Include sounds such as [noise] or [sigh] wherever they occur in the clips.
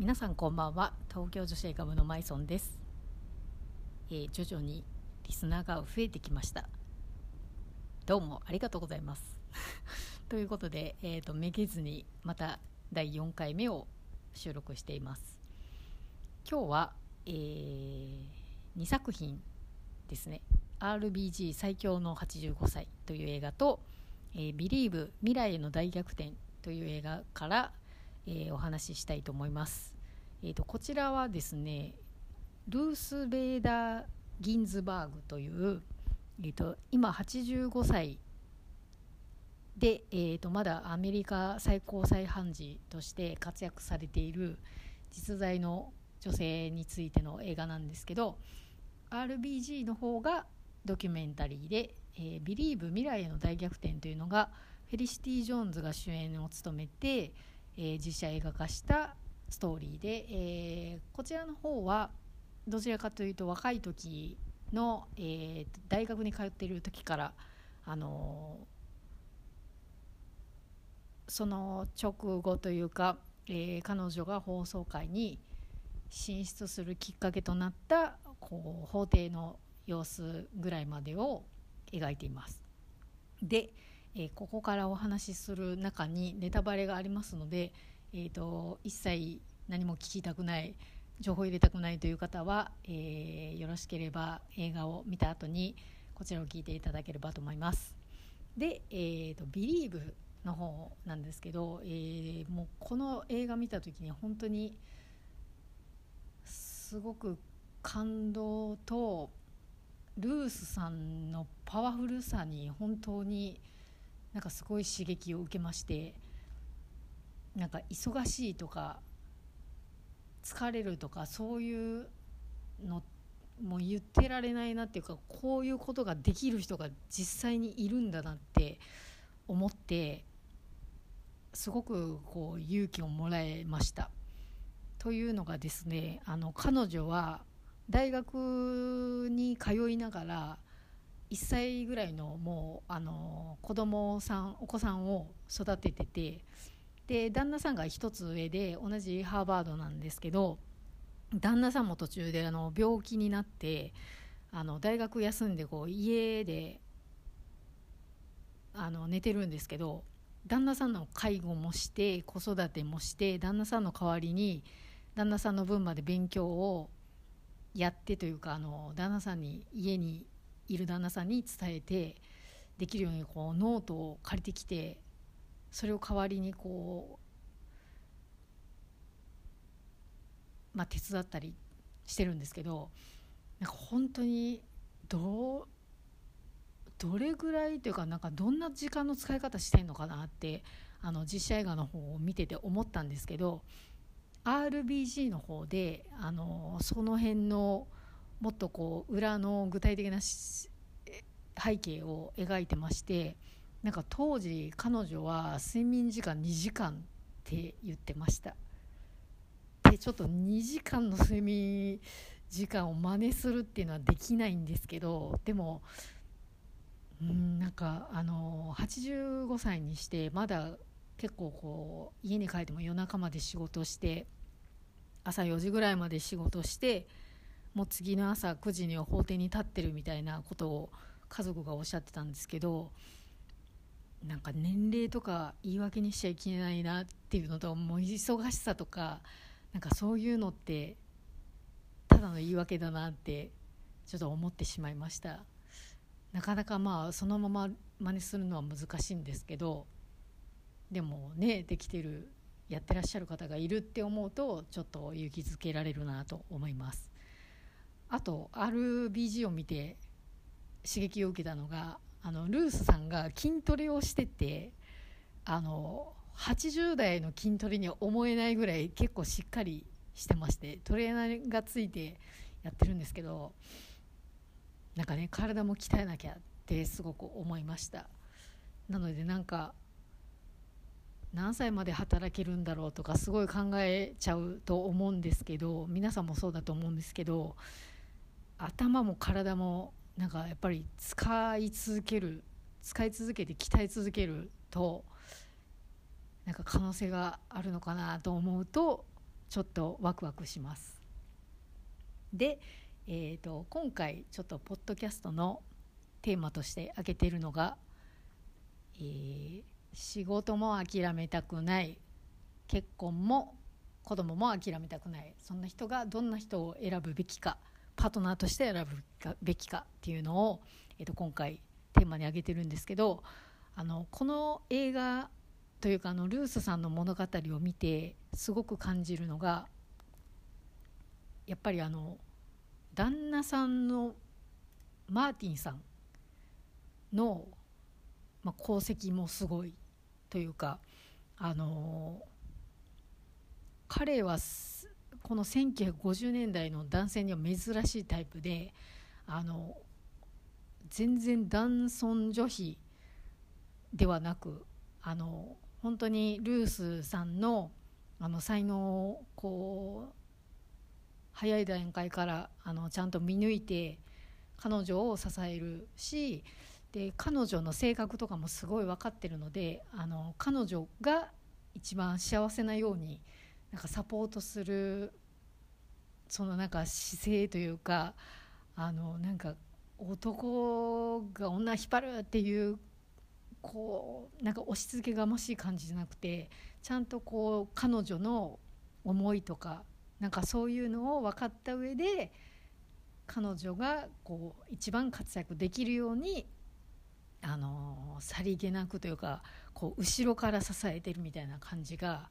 皆さんこんばんは。東京女子映画部のマイソンです、えー徐々にリスナーが増えてきました。どうもありがとうございます。[laughs] ということで、えー、とめげずにまた第4回目を収録しています。今日は、え2作品ですね。RBG 最強の85歳という映画と「えー、Believe 未来への大逆転」という映画から、えーお話ししたいと思います、えー、とこちらはですねルース・ベーダー・ギンズバーグという、えー、と今85歳で、えー、とまだアメリカ最高裁判事として活躍されている実在の女性についての映画なんですけど RBG の方がドキュメンタリーで「えー、Believe 未来への大逆転」というのがフェリシティ・ジョーンズが主演を務めて、えー実写映画化したストーリーで、えーこちらの方はどちらかというと若い時の、えー大学に通っている時からあのーその直後というか、えー彼女が放送会に進出するきっかけとなったこう法廷の様子ぐらいまでを描いています。で、えーここからお話しする中にネタバレがありますので、えー、と一切何も聞きたくない情報入れたくないという方は、えーよろしければ映画を見た後にこちらを聞いていただければと思います。で、えー、と「Believe」の方なんですけど、えーもうこの映画見た時に本当にすごく感動とルースさんのパワフルさに本当になんかすごい刺激を受けましてなんか忙しいとか疲れるとかそういうのもう言ってられないなっていうかこういうことができる人が実際にいるんだなって思ってすごくこう勇気をもらえました。というのがですねあの彼女は大学に通いながら1歳ぐらいのもうあの子供さんお子さんを育てててで旦那さんが一つ上で同じハーバードなんですけど旦那さんも途中であの病気になってあの大学休んでこう家であの寝てるんですけど旦那さんの介護もして子育てもして旦那さんの代わりに旦那さんの分まで勉強をやってというかあの旦那さんに家にいる旦那さんに伝えてできるようにこうノートを借りてきてそれを代わりにこう、まあ、手伝ったりしてるんですけどなんか本当にどどれぐらいというかなんかどんな時間の使い方してんのかなってあの実写映画の方を見てて思ったんですけど RBG の方であのその辺のもっとこう裏の具体的な背景を描いてましてなんか当時彼女は睡眠時間2時間って言ってました。でちょっと2時間の睡眠時間を真似するっていうのはできないんですけどでもうんなんかあの85歳にしてまだ結構こう家に帰っても夜中まで仕事して朝4時ぐらいまで仕事してもう次の朝9時には法廷に立ってるみたいなことを家族がおっしゃってたんですけどなんか年齢とか言い訳にしちゃいけないなっていうのともう忙しさとかなんかそういうのってただの言い訳だなってちょっと思ってしまいました。なかなかまあそのまま真似するのは難しいんですけどでもねできてるやってらっしゃる方がいるって思うとちょっと勇気づけられるなと思います。あと RBG を見て刺激を受けたのがあのルースさんが筋トレをしててあの80代の筋トレには思えないぐらい結構しっかりしてましてトレーナーがついてやってるんですけどなんかね体も鍛えなきゃってすごく思いました。なのでなんか何歳まで働けるんだろうとかすごい考えちゃうと思うんですけど皆さんもそうだと思うんですけど頭も体もなんかやっぱり使い続ける使い続けて鍛え続けるとなんか可能性があるのかなと思うとちょっとワクワクします。で、えーと、今回ちょっとポッドキャストのテーマとして挙げているのが、えー、仕事も諦めたくない結婚も子供も諦めたくないそんな人がどんな人を選ぶべきか。パートナーとして選ぶべきかっていうのを、えー、と今回テーマに挙げてるんですけどあのこの映画というかあのルースさんの物語を見てすごく感じるのがやっぱりあの旦那さんのマーティンさんの、まあ、功績もすごいというかあの彼はこの1950年代の男性には珍しいタイプであの全然男尊女卑ではなくあの本当にルースさんのあの才能をこう早い段階からあのちゃんと見抜いて彼女を支えるしで彼女の性格とかもすごい分かってるのであの彼女が一番幸せなようになんかサポートするそのなんか姿勢というかあのなんか男が女引っ張るっていうこうなんか押し付けがましい感じじゃなくてちゃんとこう彼女の思いとかなんかそういうのを分かった上で彼女がこう一番活躍できるようにあのさりげなくというかこう後ろから支えてるみたいな感じが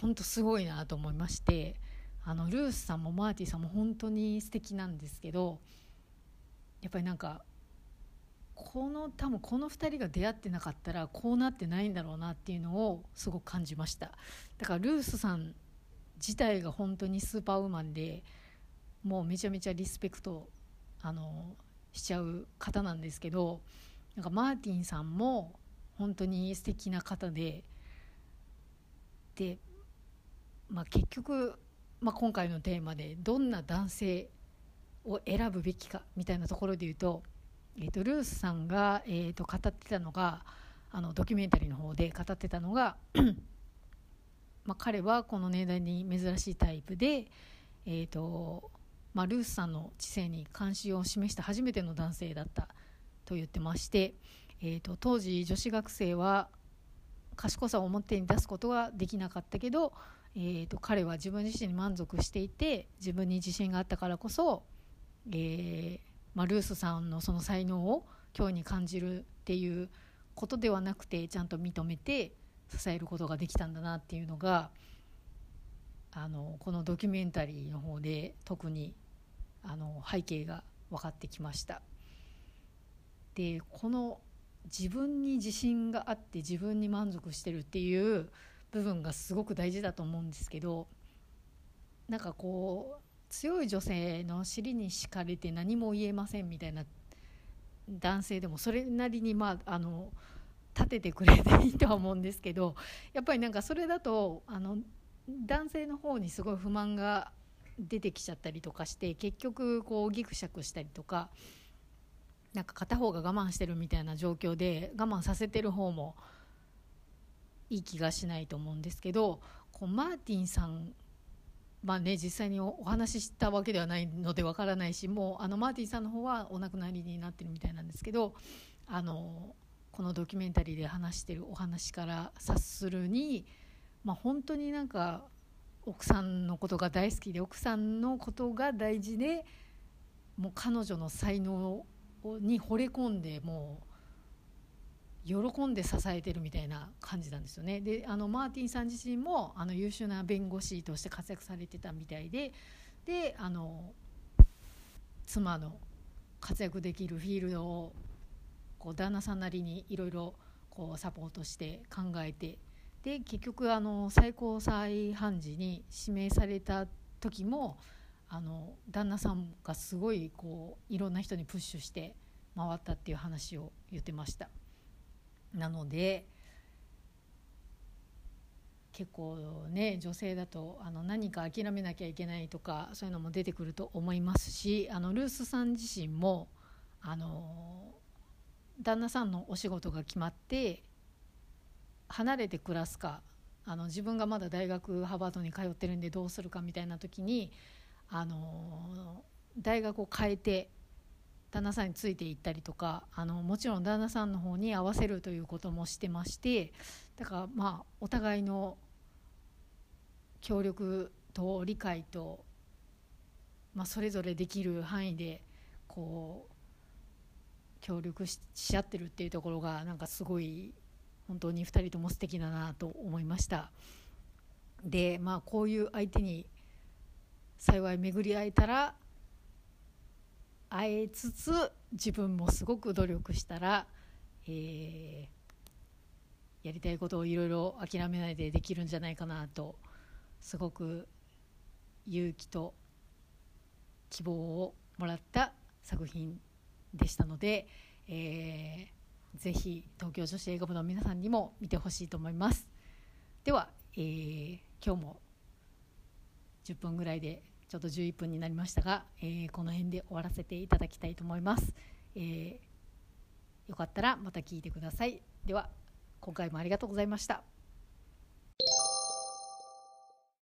本当すごいなと思いましてあのルースさんもマーティさんも本当に素敵なんですけどやっぱりなんかこの多分この2人が出会ってなかったらこうなってないんだろうなっていうのをすごく感じました。だからルースさん自体が本当にスーパーウーマンでもうめちゃめちゃリスペクトあのしちゃう方なんですけどなんかマーティンさんも本当に素敵な方でで、まあ、結局、まあ、今回のテーマでどんな男性を選ぶべきかみたいなところで言うとえーと、ルースさんが、えーと、語ってたのがあのドキュメンタリーの方で語ってたのが [clears throat] まあ、彼はこの年代に珍しいタイプで、えーとまあ、ルースさんの知性に関心を示した初めての男性だったと言ってまして、えーと、当時女子学生は賢さを表に出すことができなかったけど、えーと彼は自分自身に満足していて自分に自信があったからこそ、えー、まあ、ルースさんのその才能を今日に感じるっていうことではなくてちゃんと認めて支えることができたんだなっていうのがあのこのドキュメンタリーの方で特にあの背景が分かってきました。でこの自分に自信があって自分に満足してるっていう部分がすごく大事だと思うんですけどなんかこう強い女性の尻に敷かれて何も言えませんみたいな男性でもそれなりにまああの立ててくれていいとは思うんですけどやっぱりなんかそれだとあの男性の方にすごい不満が出てきちゃったりとかして結局こうギクシャクしたりとかなんか片方が我慢してるみたいな状況で我慢させてる方もいい気がしないと思うんですけどこうマーティンさんまあね、実際にお話ししたわけではないのでわからないしもうあのマーティンさんの方はお亡くなりになってるみたいなんですけどあのこのドキュメンタリーで話してるお話から察するに、まあ、本当になんか奥さんのことが大好きで奥さんのことが大事でもう彼女の才能に惚れ込んでもう喜んで支えてるみたいな感じなんですよね。であのマーティンさん自身もあの優秀な弁護士として活躍されてたみたいでであの妻の活躍できるフィールドをこう旦那さんなりにいろいろサポートして考えてで結局あの最高裁判事に指名された時もあの旦那さんがすごいこういろんな人にプッシュして回ったっていう話を言ってました。なので結構ね女性だとあの何か諦めなきゃいけないとかそういうのも出てくると思いますしあのルースさん自身もあの旦那さんのお仕事が決まって離れて暮らすかあの自分がまだ大学ハーバードに通ってるんでどうするかみたいな時にあの大学を変えて旦那さんについていったりとかあのもちろん旦那さんの方に合わせるということもしてましてだからまあお互いの協力と理解と、まあ、それぞれできる範囲でこう協力しし合ってるっていうところがなんかすごい本当に2人とも素敵だなと思いました。でまあこういう相手に幸い巡り会えたら会えつつ自分もすごく努力したら、えー、やりたいことをいろいろ諦めないでできるんじゃないかなとすごく勇気と希望をもらった作品でしたので、えー、ぜひ東京女子映画部の皆さんにも見てほしいと思います。では、えー、今日も10分ぐらいでちょっと11分になりましたが、えー、この辺で終わらせていただきたいと思います、えー、よかったらまた聞いてください。では今回もありがとうございました。